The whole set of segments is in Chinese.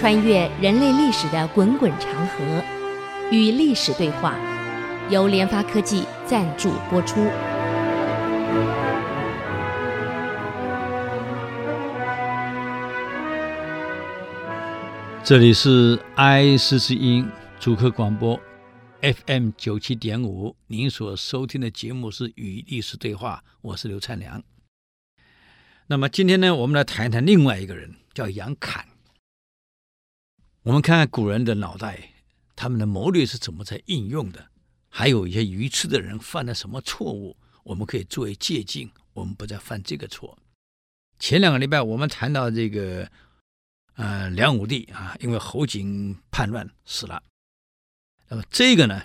穿越人类历史的滚滚长河，与历史对话，由联发科技赞助播出。这里是 IC 之音主客广播 FM 九七点五，您所收听的节目是《与历史对话》，我是刘灿良。那么今天呢，我们来谈一谈另外一个人，叫杨侃。我们看看古人的脑袋，他们的谋略是怎么在应用的，还有一些愚痴的人犯了什么错误，我们可以作为借鉴，我们不再犯这个错。前两个礼拜我们谈到这个，呃，梁武帝啊，因为侯景叛乱死了。那么这个呢，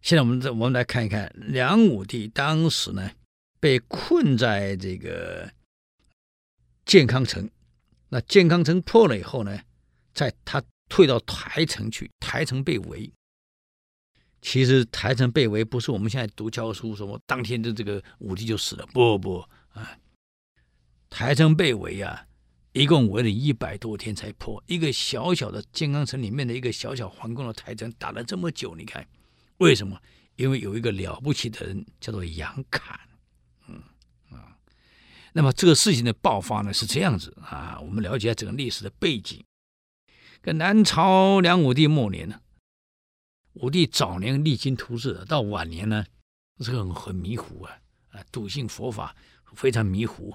现在我们再我们来看一看，梁武帝当时呢被困在这个健康城，那健康城破了以后呢，在他退到台城去，台城被围。其实台城被围不是我们现在读教书什么当天的这个武帝就死了，不不啊，台城被围啊，一共围了一百多天才破。一个小小的建康城里面的一个小小皇宫的台城，打了这么久，你看为什么？因为有一个了不起的人叫做杨侃，嗯啊，那么这个事情的爆发呢是这样子啊，我们了解下整个历史的背景。跟南朝梁武帝末年呢，武帝早年励精图治，到晚年呢，这个很迷糊啊，啊，笃信佛法非常迷糊。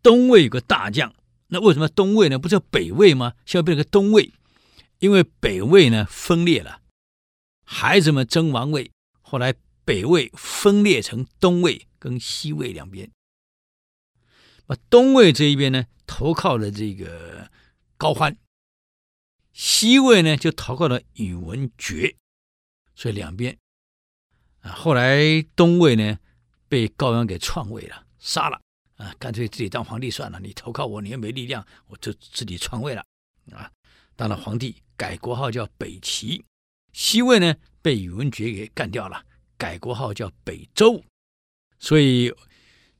东魏有个大将，那为什么东魏呢？不叫北魏吗？现在变成个东魏，因为北魏呢分裂了，孩子们争王位，后来北魏分裂成东魏跟西魏两边。那东魏这一边呢，投靠了这个高欢。西魏呢，就投靠了宇文觉，所以两边啊，后来东魏呢被高阳给篡位了，杀了啊，干脆自己当皇帝算了。你投靠我，你又没力量，我就自己篡位了啊，当了皇帝，改国号叫北齐。西魏呢被宇文觉给干掉了，改国号叫北周。所以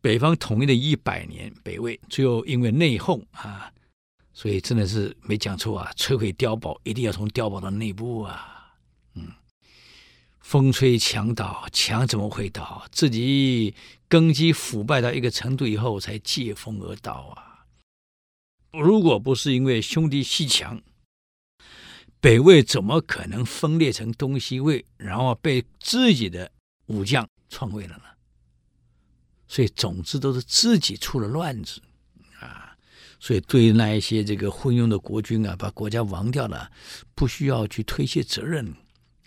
北方统一了一百年，北魏最后因为内讧啊。所以真的是没讲错啊！摧毁碉堡一定要从碉堡的内部啊，嗯，风吹墙倒，墙怎么会倒？自己根基腐败到一个程度以后才借风而倒啊！如果不是因为兄弟西墙，北魏怎么可能分裂成东西魏，然后被自己的武将篡位了呢？所以总之都是自己出了乱子啊。所以，对于那一些这个昏庸的国君啊，把国家亡掉了，不需要去推卸责任。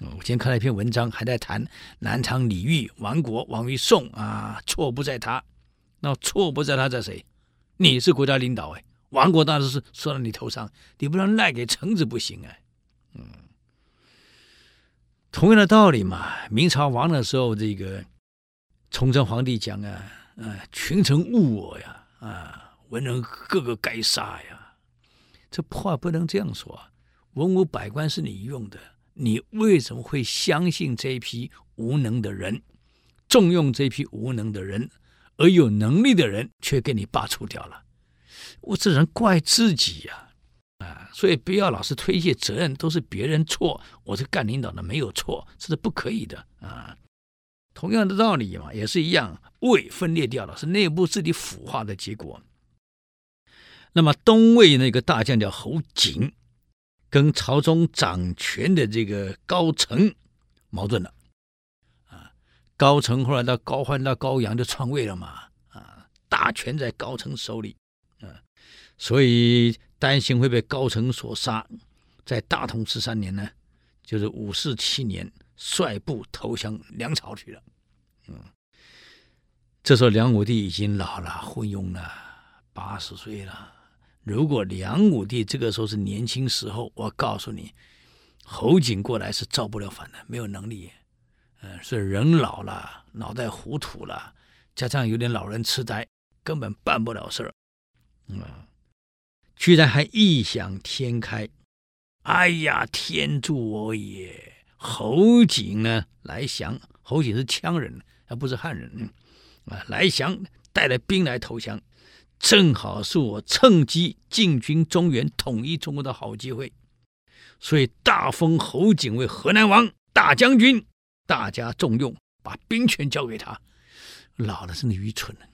我今天看了一篇文章，还在谈南唐李煜亡国亡于宋啊，错不在他，那错不在他在谁？你是国家领导哎，亡国当然是说到你头上，你不能赖给臣子不行哎。嗯，同样的道理嘛，明朝亡的时候，这个崇祯皇帝讲啊，啊，群臣误我呀，啊。文人个个该杀呀！这话不能这样说啊。文武百官是你用的，你为什么会相信这一批无能的人，重用这批无能的人，而有能力的人却给你罢黜掉了？我只能怪自己呀！啊，所以不要老是推卸责任，都是别人错，我是干领导的没有错，这是不可以的啊。同样的道理嘛，也是一样，魏分裂掉了，是内部自己腐化的结果。那么东魏那个大将叫侯景，跟朝中掌权的这个高澄矛盾了，啊，高澄后来到高欢到高阳就篡位了嘛，啊，大权在高澄手里，啊，所以担心会被高澄所杀，在大同十三年呢，就是五四七年，率部投降梁朝去了，嗯，这时候梁武帝已经老了，昏庸了，八十岁了。如果梁武帝这个时候是年轻时候，我告诉你，侯景过来是造不了反的，没有能力。嗯，是人老了，脑袋糊涂了，加上有点老人痴呆，根本办不了事儿。嗯，居然还异想天开，哎呀，天助我也！侯景呢来降，侯景是羌人，而不是汉人。啊，来降，带着兵来投降。正好是我趁机进军中原、统一中国的好机会，所以大封侯景为河南王、大将军，大家重用，把兵权交给他。老的真的愚蠢了，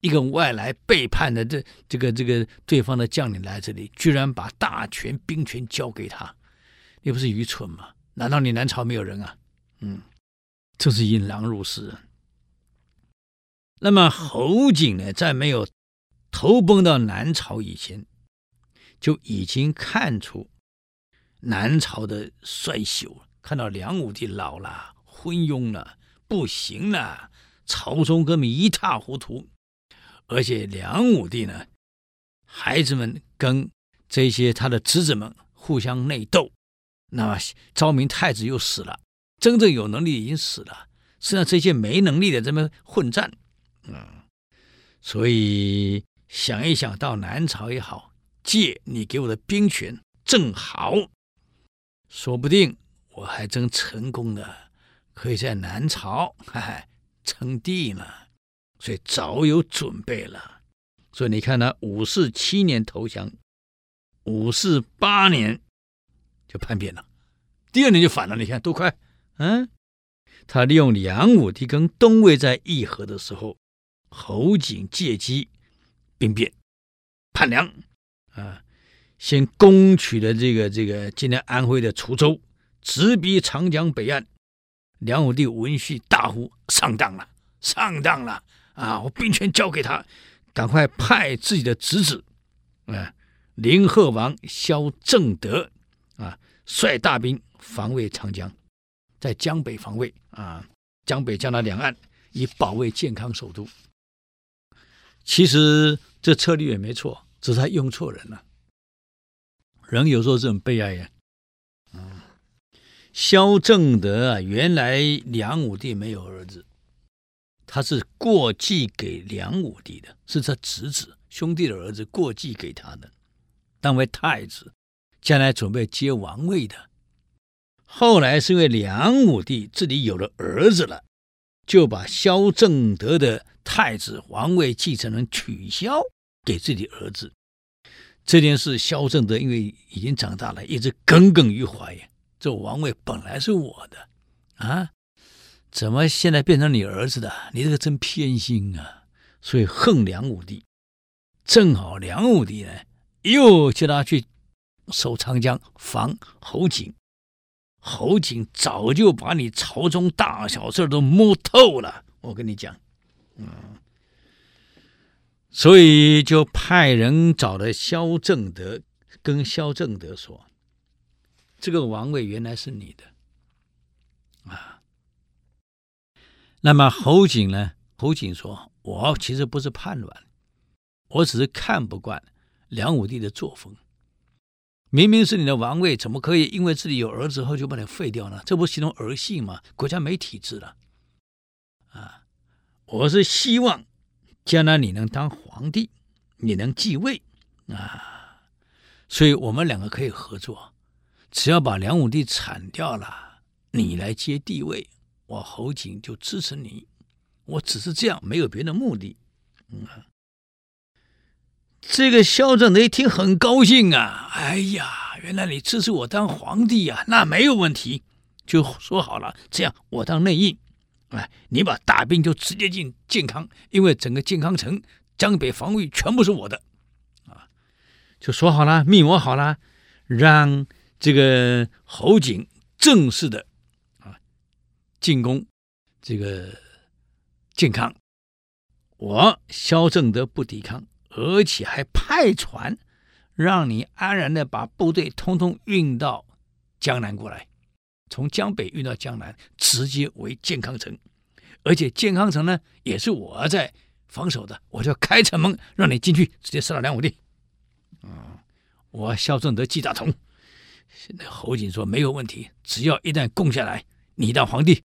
一个外来背叛的这这个这个对方的将领来这里，居然把大权兵权交给他，你不是愚蠢吗？难道你南朝没有人啊？嗯，这是引狼入室。那么侯景呢，在没有投奔到南朝以前，就已经看出南朝的衰朽，看到梁武帝老了、昏庸了、不行了。朝中根本一塌糊涂，而且梁武帝呢，孩子们跟这些他的侄子们互相内斗，那么昭明太子又死了，真正有能力已经死了，剩下这些没能力的这么混战，嗯，所以想一想到南朝也好，借你给我的兵权正好，说不定我还真成功的可以在南朝，嗨嗨。称帝呢，所以早有准备了。所以你看他五四七年投降，五四八年就叛变了，第二年就反了。你看多快！嗯，他利用梁武帝跟东魏在议和的时候，侯景借机兵变叛梁啊，先攻取了这个这个今天安徽的滁州，直逼长江北岸。梁武帝闻讯大呼：“上当了，上当了！啊，我兵权交给他，赶快派自己的侄子，啊，临贺王萧正德，啊，率大兵防卫长江，在江北防卫啊，江北、江南两岸以保卫健康首都。其实这策略也没错，只是他用错人了。人有时候是很悲哀呀。”萧正德啊，原来梁武帝没有儿子，他是过继给梁武帝的，是他侄子兄弟的儿子过继给他的，当为太子，将来准备接王位的。后来是因为梁武帝自己有了儿子了，就把萧正德的太子王位继承人取消给自己儿子。这件事，萧正德因为已经长大了，一直耿耿于怀。这王位本来是我的，啊，怎么现在变成你儿子的？你这个真偏心啊！所以恨梁武帝。正好梁武帝呢，又叫他去守长江，防侯景。侯景早就把你朝中大小事都摸透了，我跟你讲，嗯，所以就派人找了萧正德，跟萧正德说。这个王位原来是你的，啊，那么侯景呢？侯景说：“我其实不是叛乱，我只是看不惯梁武帝的作风。明明是你的王位，怎么可以因为自己有儿子后就把你废掉呢？这不形同儿戏吗？国家没体制了，我是希望将来你能当皇帝，你能继位啊，所以我们两个可以合作。”只要把梁武帝铲掉了，你来接帝位，我侯景就支持你。我只是这样，没有别的目的。嗯，这个萧正德一听很高兴啊！哎呀，原来你支持我当皇帝呀，那没有问题，就说好了，这样我当内应。哎，你把大兵就直接进健康，因为整个健康城江北防御全部是我的。啊，就说好了，密谋好了，让。这个侯景正式的啊进攻这个健康，我萧正德不抵抗，而且还派船让你安然的把部队通通运到江南过来，从江北运到江南，直接围健康城，而且健康城呢也是我在防守的，我就开城门让你进去，直接杀了梁武帝。嗯，我萧正德记大同。现在侯景说没有问题，只要一旦攻下来，你当皇帝，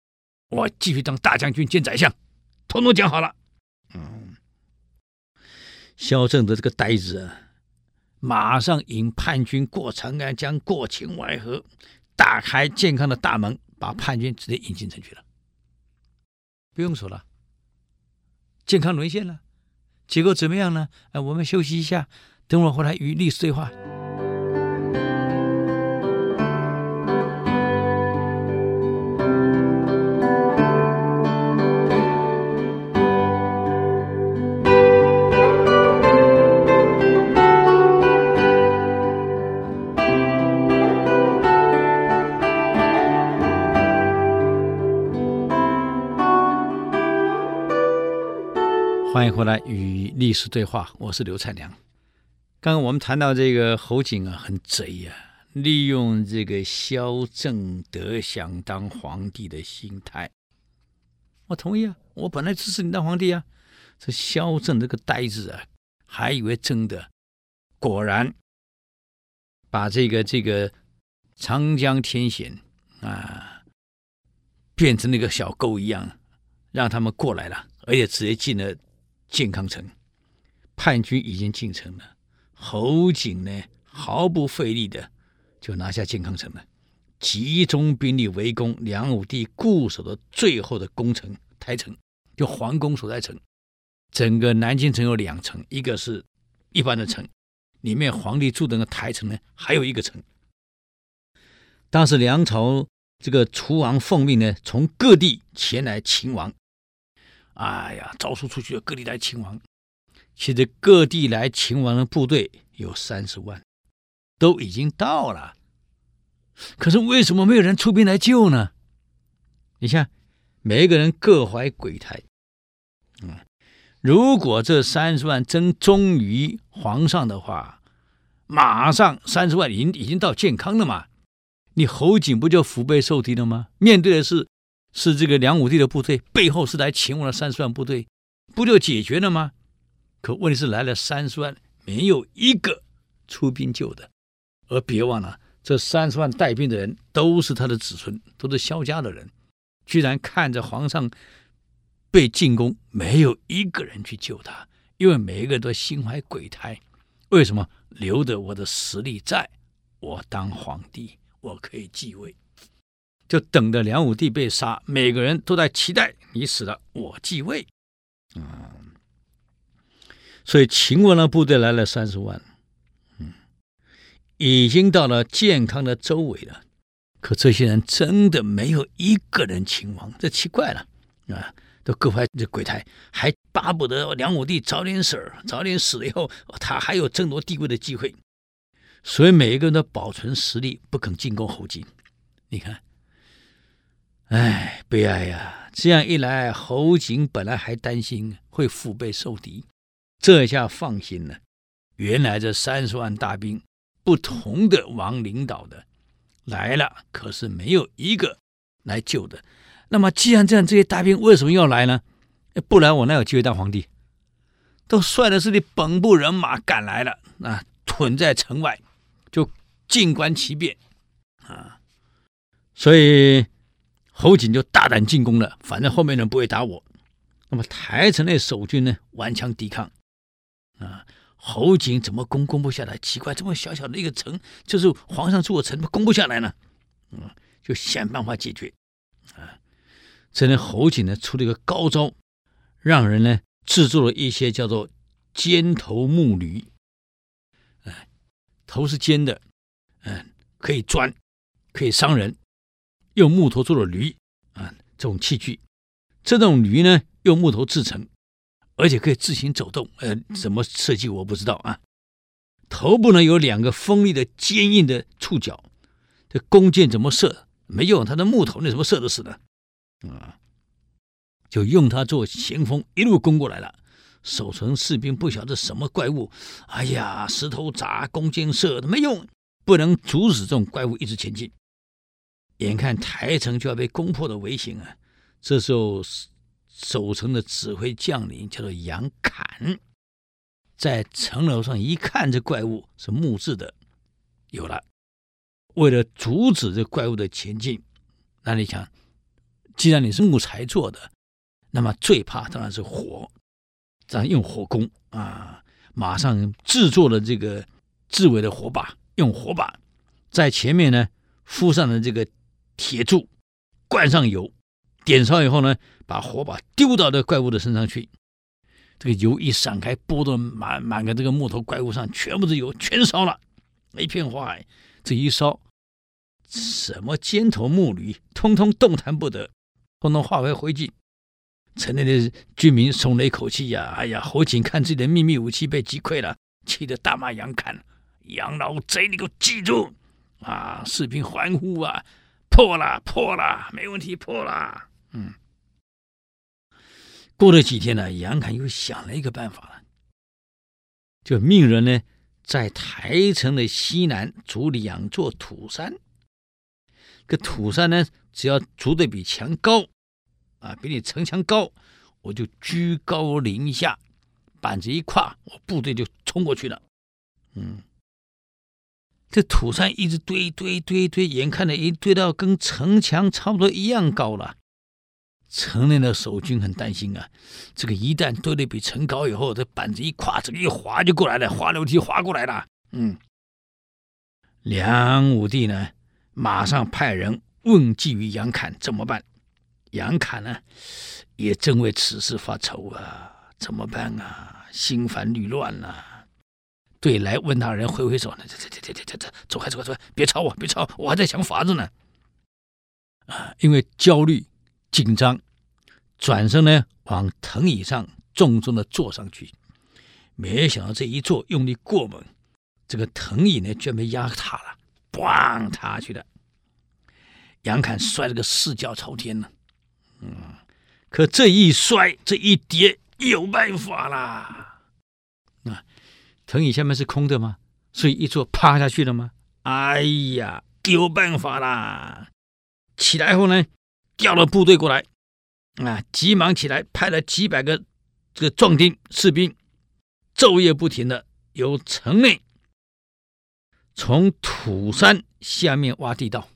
我继续当大将军兼宰相，统统讲好了。嗯，萧正德这个呆子啊，马上引叛军过长安江，过秦淮河，打开健康的大门，把叛军直接引进城去了。不用说了，健康沦陷了，结果怎么样呢？哎，我们休息一下，等会儿回来与历史对话。回来与历史对话，我是刘灿良。刚刚我们谈到这个侯景啊，很贼呀、利用这个萧正德想当皇帝的心态。我同意啊，我本来支持你当皇帝啊。这萧正这个呆子啊，还以为真的，果然把这个这个长江天险啊，变成那个小沟一样，让他们过来了，而且直接进了。健康城，叛军已经进城了。侯景呢，毫不费力的就拿下健康城了，集中兵力围攻梁武帝固守的最后的功城台城，就皇宫所在城。整个南京城有两城，一个是一般的城，里面皇帝住的那个台城呢，还有一个城。当时梁朝这个楚王奉命呢，从各地前来勤王。哎呀，招数出去，各地来勤王。其实各地来勤王的部队有三十万，都已经到了。可是为什么没有人出兵来救呢？你看，每一个人各怀鬼胎。嗯，如果这三十万真忠于皇上的话，马上三十万已经已经到健康了嘛？你侯景不就腹背受敌了吗？面对的是。是这个梁武帝的部队，背后是来勤王的三十万部队，不就解决了吗？可问题是来了三十万，没有一个出兵救的。而别忘了，这三十万带兵的人都是他的子孙，都是萧家的人，居然看着皇上被进攻，没有一个人去救他，因为每一个人都心怀鬼胎。为什么？留着我的实力在，我当皇帝，我可以继位。就等着梁武帝被杀，每个人都在期待你死了，我继位。嗯，所以秦国的部队来了三十万，嗯，已经到了健康的周围了。可这些人真的没有一个人秦王，这奇怪了啊！都各怀这鬼胎，还巴不得梁武帝早点死，早点死了以后，他还有争夺帝位的机会。所以每一个人都保存实力，不肯进攻侯景。你看。哎，悲哀呀！这样一来，侯景本来还担心会腹背受敌，这下放心了。原来这三十万大兵，不同的王领导的来了，可是没有一个来救的。那么，既然这样，这些大兵为什么要来呢？不然我哪有机会当皇帝？都率的是你本部人马赶来了，啊，屯在城外，就静观其变啊。所以。侯景就大胆进攻了，反正后面人不会打我。那么台城内守军呢，顽强抵抗。啊，侯景怎么攻攻不下来？奇怪，这么小小的一个城，就是皇上住的城，怎么攻不下来呢？嗯，就想办法解决。啊，这呢，侯景呢出了一个高招，让人呢制作了一些叫做尖头木驴。哎，头是尖的，嗯，可以钻，可以伤人。用木头做的驴啊，这种器具，这种驴呢用木头制成，而且可以自行走动。呃，怎么设计我不知道啊。头部呢有两个锋利的坚硬的触角，这弓箭怎么射没用，它的木头那怎么射得死呢？啊，就用它做前锋，一路攻过来了。守城士兵不晓得什么怪物，哎呀，石头砸，弓箭射都没用，不能阻止这种怪物一直前进。眼看台城就要被攻破的危险啊！这时候守城的指挥将领叫做杨侃，在城楼上一看，这怪物是木质的，有了。为了阻止这怪物的前进，那你想，既然你是木材做的，那么最怕当然是火，这样用火攻啊！马上制作了这个自卫的火把，用火把在前面呢敷上了这个。铁柱，灌上油，点烧以后呢，把火把丢到这怪物的身上去。这个油一闪开，泼到满满个这个木头怪物上，全部是油，全烧了，一片花海。这一烧，什么尖头木驴，通通动弹不得，通通化为灰烬。城内的居民松了一口气呀！哎呀，侯景看自己的秘密武器被击溃了，气得大骂杨侃：“杨老贼，你给我记住！”啊，士兵欢呼啊！破了，破了，没问题，破了。嗯。过了几天呢，杨侃又想了一个办法了，就命人呢，在台城的西南筑两座土山。这土山呢，只要筑的比墙高。啊，比你城墙高，我就居高临下，板子一跨，我部队就冲过去了。嗯，这土山一直堆堆堆堆，眼看着一堆到跟城墙差不多一样高了。城内的守军很担心啊，这个一旦堆得比城高以后，这板子一垮，这个一滑就过来了，滑楼梯滑过来了。嗯，梁武帝呢，马上派人问计于杨侃怎么办。杨侃呢，也正为此事发愁啊，怎么办啊？心烦虑乱啊。对来问他人挥挥手，这这这这这这，走开走开走开，别吵我，别吵我，我还在想法子呢。啊，因为焦虑紧张，转身呢往藤椅上重重的坐上去，没想到这一坐用力过猛，这个藤椅呢居然被压塌了，咣塌下去的。杨侃摔了个四脚朝天呢。嗯，可这一摔，这一跌，有办法啦！啊，藤椅下面是空的吗？所以一坐趴下去了吗？哎呀，有办法啦！起来后呢，调了部队过来，啊，急忙起来，派了几百个这个壮丁士兵，昼夜不停的由城内从土山下面挖地道。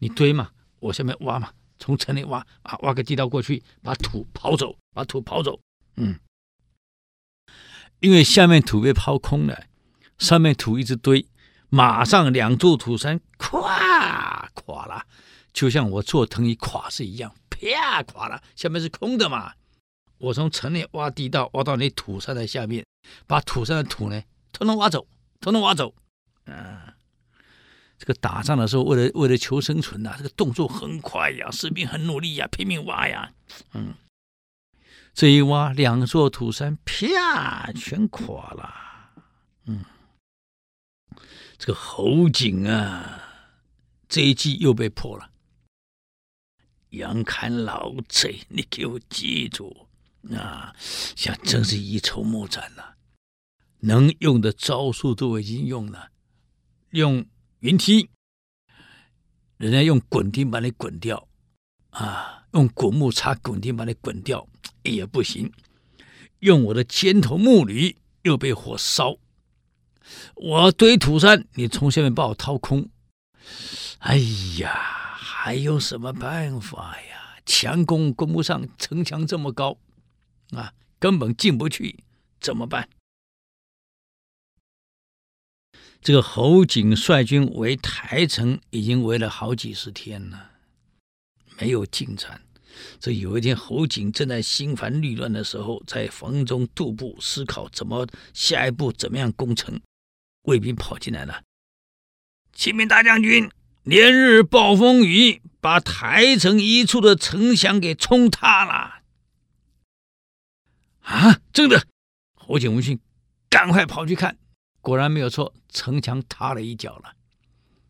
你堆嘛，我下面挖嘛。从城里挖啊，挖个地道过去，把土刨走，把土刨走。嗯，因为下面土被抛空了，上面土一直堆，马上两座土山垮垮了，就像我坐藤椅垮是一样，啪垮了。下面是空的嘛，我从城里挖地道，挖到那土山的下面，把土山的土呢，统统挖走，统统挖走。嗯。这个打仗的时候，为了为了求生存呐、这个动作很快呀，士兵很努力呀，拼命挖呀，嗯，这一挖，两座土山啪全垮了，嗯，这个侯景啊，这一计又被破了。杨侃老贼，你给我记住啊！想真是一筹莫展了、能用的招数都已经用了，用。云梯，人家用滚钉把你滚掉，啊，用滚木插滚钉把你滚掉也不行。用我的尖头木驴又被火烧，我堆土山，你从下面把我掏空。哎呀，还有什么办法呀？强攻攻不上，城墙这么高，啊，根本进不去，怎么办？这个侯景率军围台城，已经围了好几十天了，没有进展。这有一天，侯景正在心烦虑乱的时候，在房中踱步思考，怎么下一步怎么样攻城。卫兵跑进来了：“启禀大将军，连日暴风雨把台城一处的城墙给冲塌了。”啊，真的！侯景闻讯，赶快跑去看。果然没有错，城墙塌了一角了。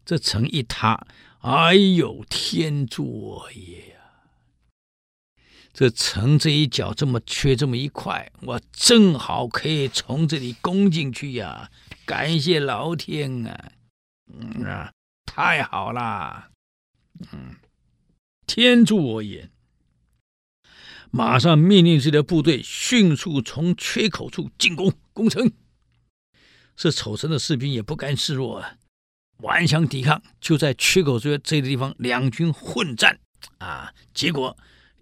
这城一塌，哎呦，天助我也！这城这一角这么缺这么一块，我正好可以从这里攻进去呀！感谢老天啊！嗯啊，太好啦！嗯，天助我也！马上命令自己的部队迅速从缺口处进攻攻城。这丑城的士兵也不甘示弱啊，顽强抵抗，就在缺口这这个地方两军混战啊！结果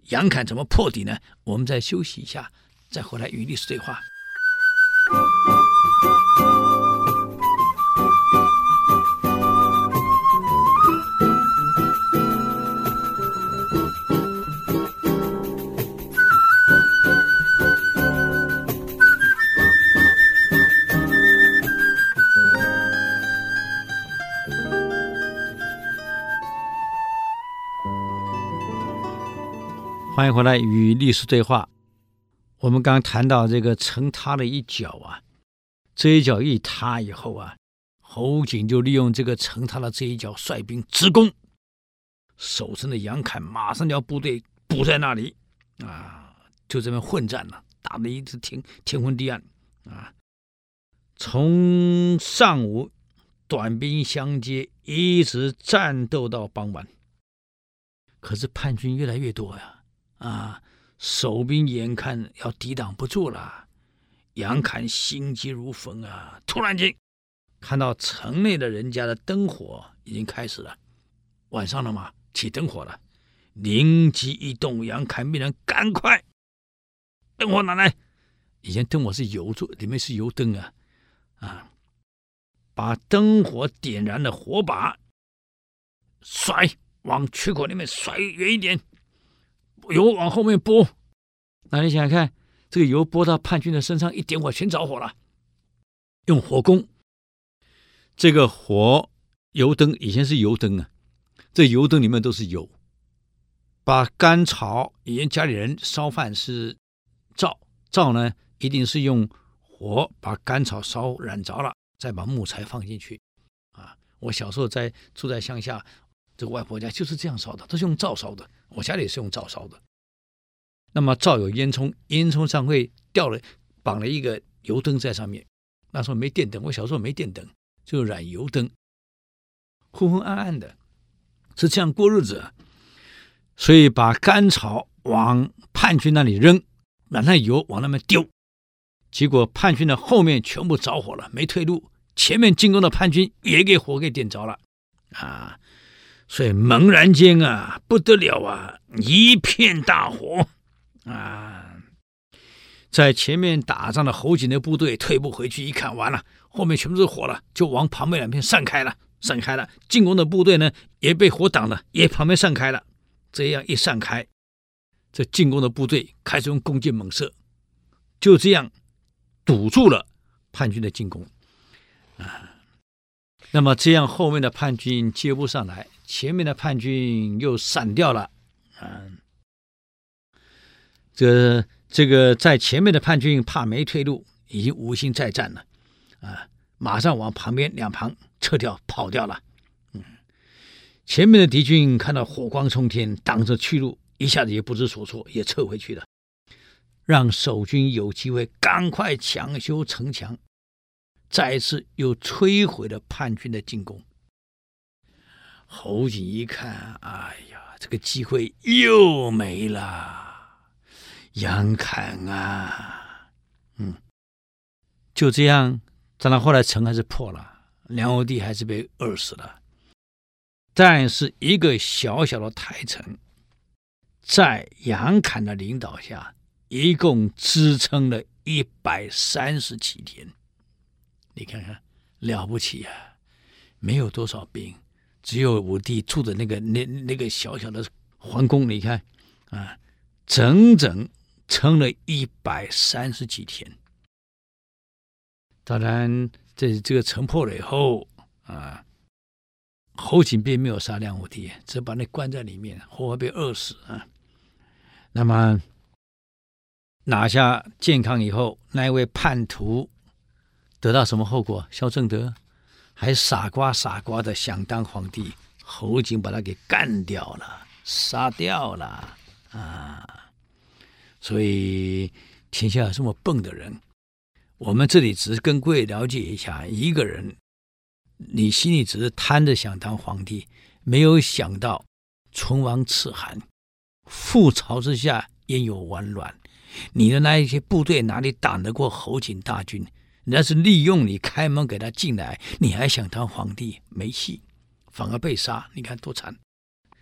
杨侃怎么破底呢？我们再休息一下，再回来与历史对话。欢迎回来与历史对话。我们刚谈到这个城塌了一角啊，这一角一塌以后啊，侯景就利用这个城塌的这一角率兵直攻。守城的杨侃马上要部队补在那里啊，就这么混战了，打得一直天天昏地暗啊。从上午短兵相接，一直战斗到傍晚。可是叛军越来越多呀。啊！守兵眼看要抵挡不住了，杨侃心急如焚啊！突然间看到城内的人家的灯火已经开始了，晚上了嘛，起灯火了。灵机一动，杨侃命人赶快灯火拿来。以前灯火是油做，里面是油灯啊啊！把灯火点燃的火把甩往缺口里面甩远一点。油往后面拨，那你想想看，这个油拨到叛军的身上，一点火全着火了。用火攻，这个火油灯以前是油灯啊，这油灯里面都是油。把干草，以前家里人烧饭是灶，灶呢一定是用火把干草烧燃着了，再把木材放进去。啊，我小时候在住在乡下。这个外婆家就是这样烧的，都是用灶烧的。我家里也是用灶烧的。那么灶有烟囱，烟囱上会吊了绑了一个油灯在上面。那时候没电灯，我小时候没电灯，就燃油灯，昏昏暗暗的，是这样过日子。所以把干草往叛军那里扔，让那油往那边丢，结果叛军的后面全部着火了，没退路。前面进攻的叛军也给火给点着了，啊！所以猛然间啊，不得了啊，一片大火啊！在前面打仗的侯景的部队退步回去，一看完了，后面全部是火了，就往旁边两边散开了，散开了。进攻的部队呢，也被火挡了，也旁边散开了。这样一散开，这进攻的部队开始用弓箭猛射，就这样堵住了叛军的进攻啊。那么这样，后面的叛军接不上来，前面的叛军又散掉了，啊，这这个在前面的叛军怕没退路，已经无心再战了，啊，马上往旁边两旁撤掉，跑掉了。嗯，前面的敌军看到火光冲天，挡着去路，一下子也不知所措，也撤回去了，让守军有机会赶快抢修城墙。再一次又摧毁了叛军的进攻。侯景一看，哎呀，这个机会又没了。杨侃啊，嗯，就这样，当然后来城还是破了，梁武帝还是被饿死了。但是一个小小的台城，在杨侃的领导下，一共支撑了一百三十几天。你看看，了不起呀、啊！没有多少兵，只有武帝住的那个那那个小小的皇宫。你看，啊，整整撑了一百三十几天。当然，这这个城破了以后，啊，侯景并没有杀梁武帝，只把那关在里面，活活被饿死啊。那么拿下建康以后，那一位叛徒。得到什么后果？萧正德还傻瓜傻瓜的想当皇帝，侯景把他给干掉了，杀掉了啊！所以天下有这么笨的人，我们这里只是跟各位了解一下：一个人，你心里只是贪着想当皇帝，没有想到唇亡齿寒，覆巢之下焉有完卵？你的那一些部队哪里挡得过侯景大军？人家是利用你开门给他进来，你还想当皇帝？没戏，反而被杀。你看多惨！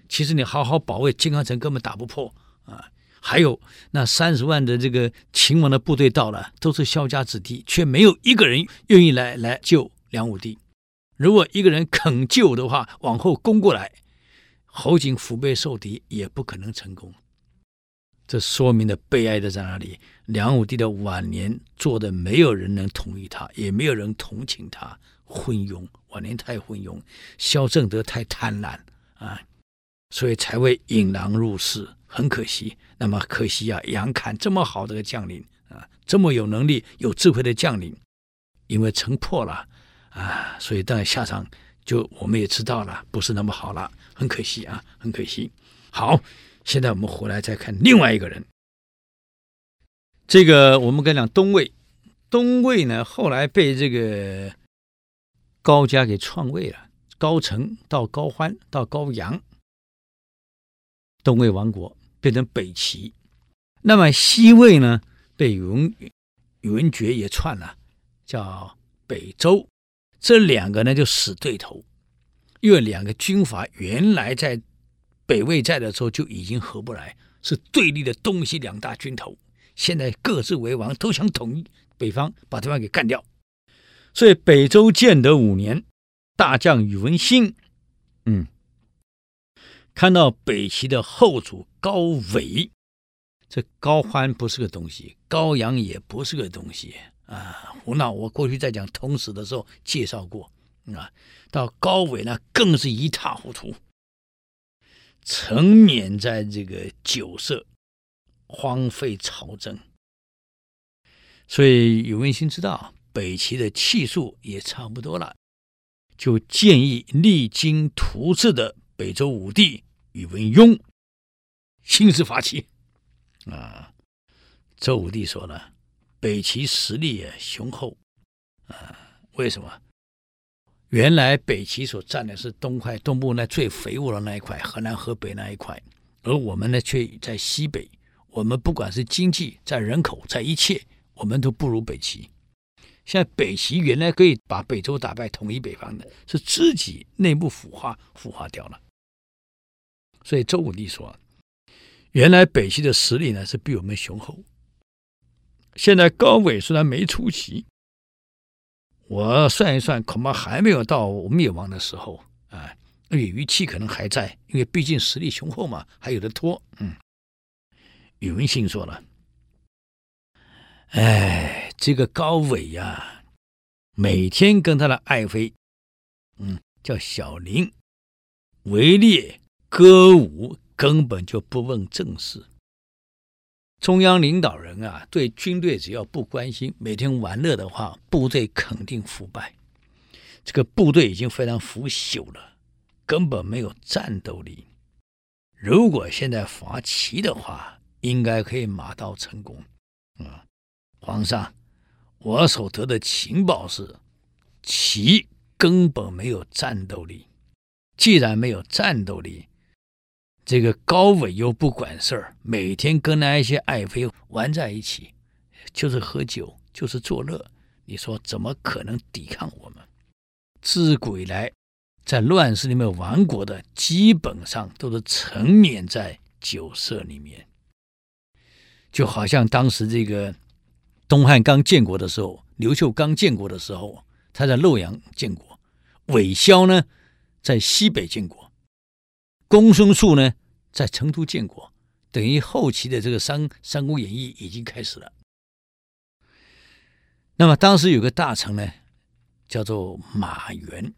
其实你好好保卫建康城，根本打不破啊！还有那三十万的这个秦王的部队到了，都是萧家子弟，却没有一个人愿意来来救梁武帝。如果一个人肯救的话，往后攻过来，侯景腹背受敌，也不可能成功。这说明了悲哀的在哪里？梁武帝的晚年做的没有人能同意他，也没有人同情他，昏庸，晚年太昏庸。萧正德太贪婪啊，所以才会引狼入室，很可惜。那么可惜啊，杨侃这么好的个将领啊，这么有能力、有智慧的将领，因为城破了啊，所以当然下场就我们也知道了，不是那么好了，很可惜啊，很可惜。好，现在我们回来再看另外一个人，这个我们跟讲东魏，东魏呢后来被这个高家给篡位了，高澄到高欢到高阳。东魏亡国变成北齐，那么西魏呢，被宇文宇文觉也篡了，叫北周。这两个呢就死对头，因为两个军阀原来在北魏在的时候就已经合不来，是对立的东西两大军头。现在各自为王，都想统一北方，把对方给干掉。所以北周建德五年，大将宇文新，嗯。看到北齐的后主高纬，这高欢不是个东西，高阳也不是个东西啊！胡闹！我过去在讲通史的时候介绍过啊，到高纬呢更是一塌糊涂，沉湎在这个酒色，荒废朝政。所以宇文新知道北齐的气数也差不多了，就建议励精图治的。北周武帝宇文邕兴师发起啊，周武帝说了，北齐实力也雄厚啊，为什么？原来北齐所占的是东块东部那最肥沃的那一块，河南、河北那一块，而我们呢却在西北。我们不管是经济、在人口、在一切，我们都不如北齐。现在北齐原来可以把北周打败、统一北方的，是自己内部腐化、腐化掉了。所以周武帝说：“原来北齐的实力呢是比我们雄厚。现在高纬虽然没出席，我算一算，恐怕还没有到灭亡的时候啊。而且余气可能还在，因为毕竟实力雄厚嘛，还有的拖。”嗯，宇文新说了：“哎，这个高伟呀、每天跟他的爱妃，嗯，叫小玲，围猎。”歌舞根本就不问政事，中央领导人啊，对军队只要不关心，每天玩乐的话，部队肯定腐败。这个部队已经非常腐朽了，根本没有战斗力。如果现在伐齐的话，应该可以马到成功。啊，皇上，我所得的情报是，齐根本没有战斗力。既然没有战斗力，这个高纬又不管事儿，每天跟那些爱妃玩在一起，就是喝酒，就是作乐。你说怎么可能抵抗我们？自古以来，在乱世里面亡国的，基本上都是沉湎在酒色里面。就好像当时这个东汉刚建国的时候，刘秀刚建国的时候，他在洛阳建国；韦萧呢，在西北建国。公孙述呢，在成都建国，等于后期的这个《三三国演义》已经开始了。那么当时有个大臣呢，叫做马援。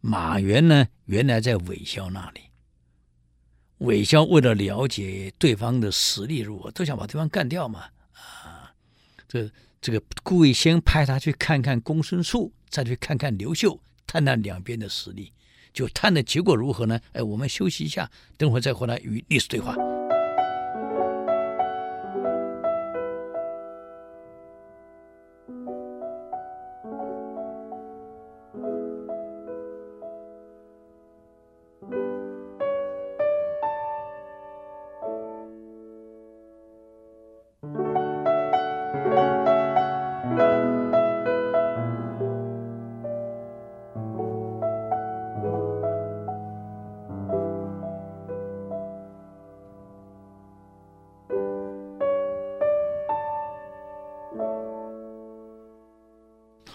马援呢，原来在韦骁那里。韦骁为了了解对方的实力如何，都想把对方干掉嘛。啊，这这个故意先派他去看看公孙述，再去看看刘秀，探探两边的实力。就探的结果如何呢？哎，我们休息一下，等会儿再回来与历史对话。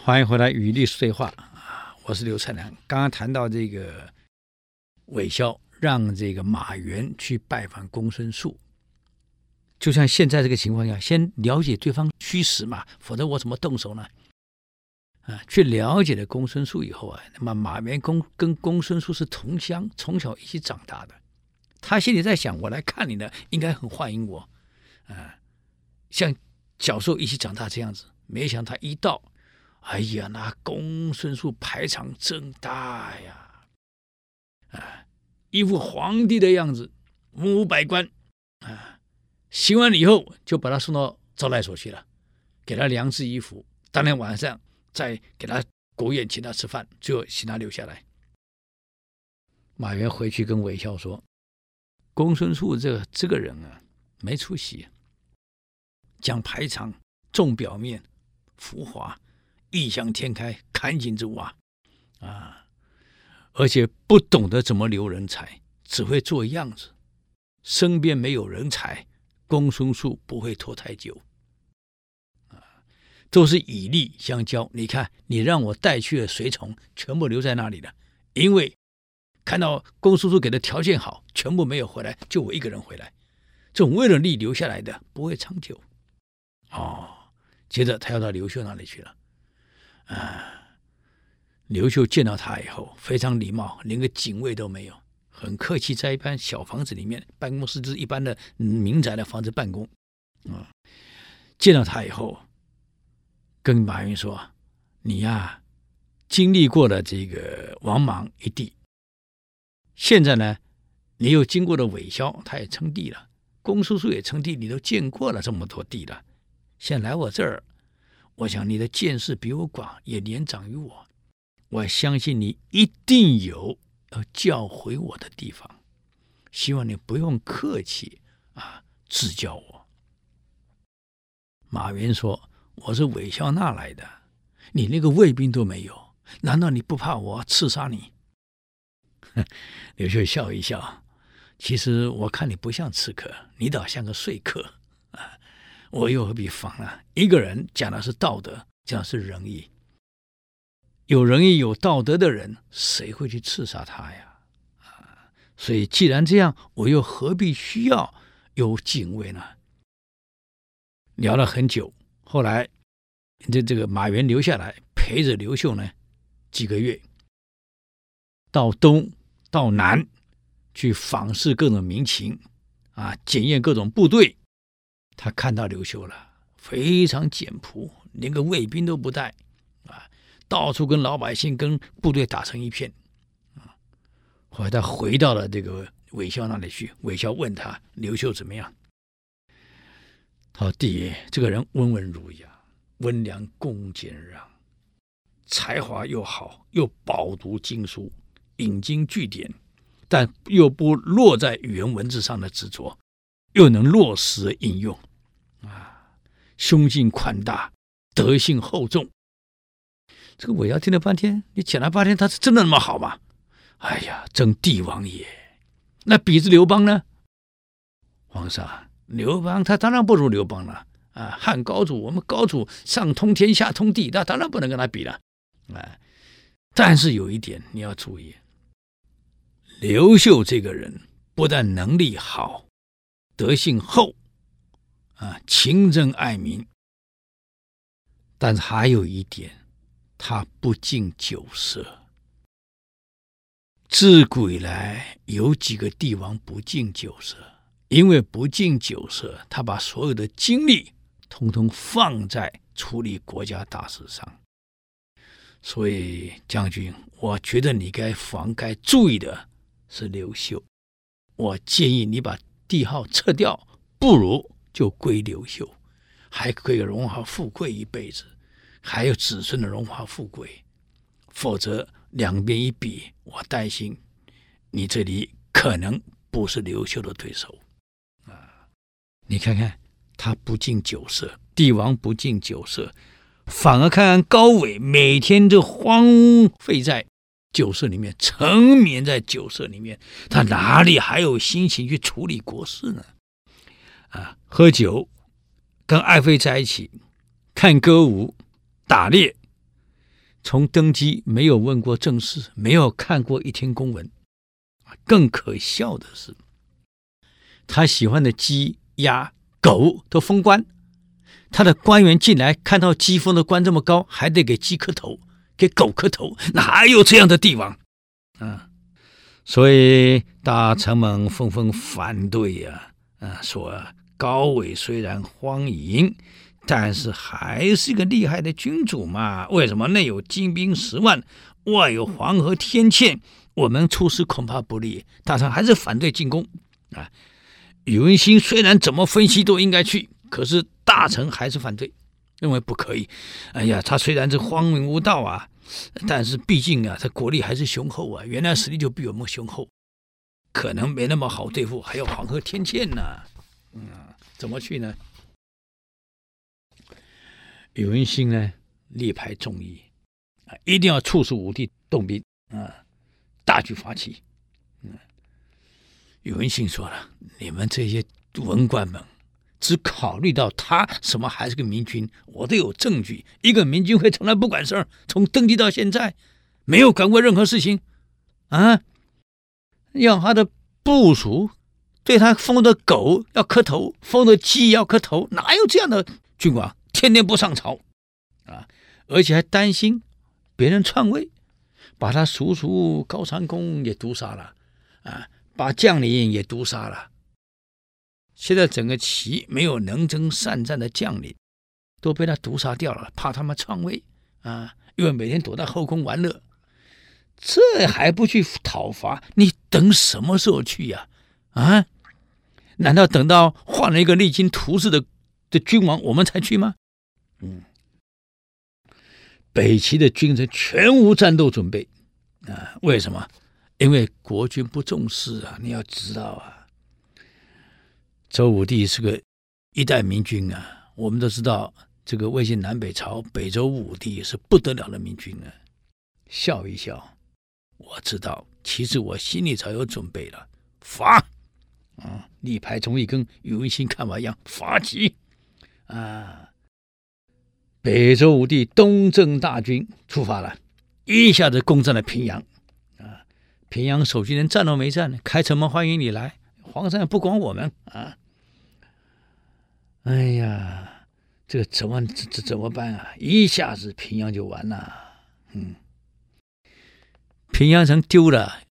欢迎回来与历史对话啊！我是刘灿良。刚刚谈到这个韦萧让这个马援去拜访公孙述，就像现在这个情况下，先了解对方虚实嘛，否则我怎么动手呢？啊，去了解了公孙述以后啊，那么马援公跟公孙述是同乡，从小一起长大的，他心里在想：我来看你呢，应该很欢迎我，啊，像小时候一起长大这样子。没想到他一到，哎呀，那公孙述排场真大呀，啊，一副皇帝的样子，文武百官，啊，行完礼以后就把他送到招待所去了，给他量制衣服，当天晚上再给他国宴请他吃饭，最后请他留下来。马援回去跟韦孝说：“公孙述这个这个人啊，没出息，讲排场，重表面，浮华，异想天开，砍井之蛙啊！而且不懂得怎么留人才，只会做样子。身边没有人才，公孙述不会拖太久啊！都是以利相交。你看，你让我带去的随从全部留在那里了，因为。”看到公孙述给的条件好，全部没有回来，就我一个人回来。这种为了利留下来的不会长久。哦，接着他要到刘秀那里去了。啊，刘秀见到他以后非常礼貌，连个警卫都没有，很客气，在一般小房子里面，办公室就是一般的民宅的房子办公。啊，见到他以后，跟马云说：“你呀，经历过了这个王莽一帝。”现在呢，你又经过了韦萧，他也称帝了；公叔叔也称帝，你都见过了这么多帝了。现在来我这儿，我想你的见识比我广，也年长于我，我相信你一定有要教诲我的地方。希望你不用客气啊，指教我。马云说：“我是韦萧那来的，你那个卫兵都没有，难道你不怕我刺杀你？” 刘秀笑一笑，其实我看你不像刺客，你倒像个说客！我又何必防啊？一个人讲的是道德，讲的是仁义，有仁义有道德的人，谁会去刺杀他呀？啊！所以既然这样，我又何必需要有警卫呢？聊了很久，后来这这个马援留下来陪着刘秀呢几个月，到东。到南去访视各种民情，啊，检验各种部队。他看到刘秀了，非常简朴，连个卫兵都不带，啊，到处跟老百姓、跟部队打成一片。啊，后来他回到了这个韦孝那里去，韦孝问他刘秀怎么样？他说：“弟，这个人温文儒雅，温良恭俭让，才华又好，又饱读经书。”引经据典，但又不落在语言文字上的执着，又能落实应用，啊，胸襟宽大，德性厚重。这个我要听了半天，你讲了半天，他是真的那么好吗？哎呀，真帝王也！那比之刘邦呢？皇上，刘邦他当然不如刘邦了啊！汉高祖，我们高祖上通天下通地，那当然不能跟他比了啊！但是有一点你要注意。刘秀这个人不但能力好，德性厚，啊，勤政爱民，但是还有一点，他不近酒色。自古以来，有几个帝王不近酒色？因为不近酒色，他把所有的精力通通放在处理国家大事上。所以，将军，我觉得你该防、该注意的。是刘秀，我建议你把帝号撤掉，不如就归刘秀，还可以荣华富贵一辈子，还有子孙的荣华富贵。否则两边一比，我担心你这里可能不是刘秀的对手啊！你看看他不近酒色，帝王不近酒色，反而看看高纬每天就荒废在。酒色里面，沉眠在酒色里面，他哪里还有心情去处理国事呢？啊，喝酒，跟爱妃在一起，看歌舞，打猎，从登基没有问过政事，没有看过一天公文。更可笑的是，他喜欢的鸡、鸭、狗都封官，他的官员进来看到鸡封的官这么高，还得给鸡磕头。给狗磕头，哪有这样的帝王？啊！所以大臣们纷纷反对呀，啊，说高纬虽然荒淫，但是还是个厉害的君主嘛。为什么内有精兵十万，外有黄河天堑，我们出师恐怕不利。大臣还是反对进攻啊。宇文新虽然怎么分析都应该去，可是大臣还是反对，认为不可以。哎呀，他虽然是荒淫无道啊。但是毕竟啊，他国力还是雄厚啊，原来实力就比我们雄厚，可能没那么好对付，还有黄河天堑呢，嗯，怎么去呢？宇文新呢，力排众议啊，一定要促使武帝动兵啊，大举伐齐。嗯，宇文新说了，你们这些文官们。只考虑到他什么还是个明君，我都有证据。一个明君会从来不管事儿，从登基到现在没有管过任何事情，啊，要他的部属对他封的狗要磕头，封的鸡要磕头，哪有这样的君王？天天不上朝，啊，而且还担心别人篡位，把他叔叔高长恭也毒杀了，啊，把将领也毒杀了。现在整个齐没有能征善战的将领，都被他毒杀掉了，怕他们篡位啊！因为每天躲在后宫玩乐，这还不去讨伐？你等什么时候去呀？啊？难道等到换了一个励精图治的的君王，我们才去吗？嗯，北齐的军臣全无战斗准备啊！为什么？因为国君不重视啊！你要知道啊。周武帝是个一代明君啊，我们都知道，这个魏晋南北朝北周武帝是不得了的明君啊。笑一笑，我知道，其实我心里早有准备了，伐啊！力排众议，跟宇文新看法一样，伐齐啊！北周武帝东征大军出发了，一下子攻占了平阳啊！平阳守军连战都没战呢，开城门欢迎你来，皇上也不管我们啊！哎呀，这个怎么这这怎么办啊？一下子平阳就完了，嗯，平阳城丢了，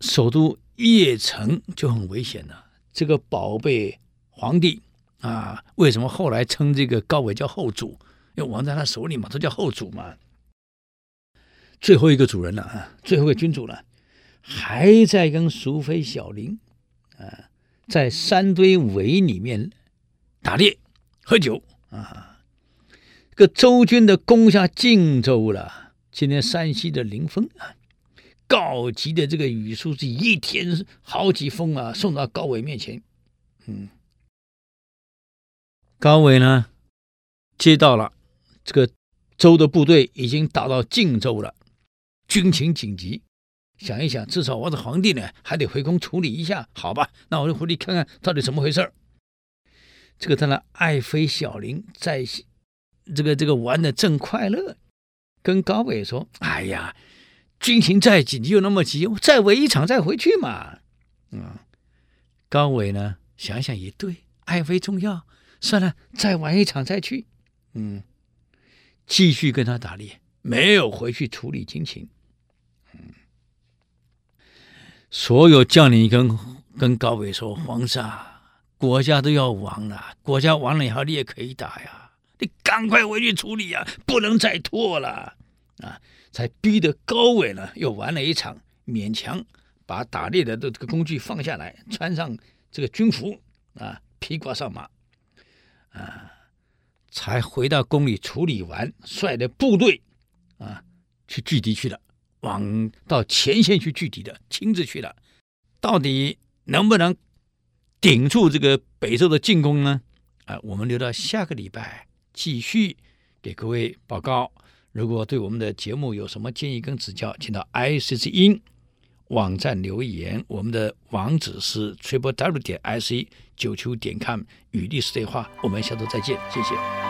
首都邺城就很危险了。这个宝贝皇帝啊，为什么后来称这个高纬叫后主？因为亡在他手里嘛，都叫后主嘛。最后一个主人了啊，最后一个君主了，还在跟淑妃小林啊，在三堆围里面。打猎、喝酒啊！这个周军的攻下晋州了。今天山西的临汾啊，告急的这个语书是一天好几封啊，送到高纬面前。嗯，高纬呢，接到了这个周的部队已经打到晋州了，军情紧急。想一想，至少我的皇帝呢，还得回宫处理一下，好吧？那我就回去看看到底怎么回事儿。这个他的爱妃小林在，这个这个玩的正快乐，跟高纬说：“哎呀，军情再紧急又那么急，再围一场再回去嘛。”嗯，高纬呢想想也对，爱妃重要，算了，再玩一场再去。嗯，继续跟他打猎，没有回去处理军情。嗯，所有将领跟跟高纬说：“皇上。”国家都要亡了，国家亡了以后你也可以打呀，你赶快回去处理呀，不能再拖了啊！才逼得高纬呢又玩了一场，勉强把打猎的的这个工具放下来，穿上这个军服啊，披挂上马啊，才回到宫里处理完，率的部队啊去聚敌去了，往到前线去聚敌的，亲自去了，到底能不能？顶住这个北周的进攻呢？啊，我们留到下个礼拜继续给各位报告。如果对我们的节目有什么建议跟指教，请到 i c c 音网站留言。我们的网址是 triple w 点 ic 九九点 com 与历史对话。我们下周再见，谢谢。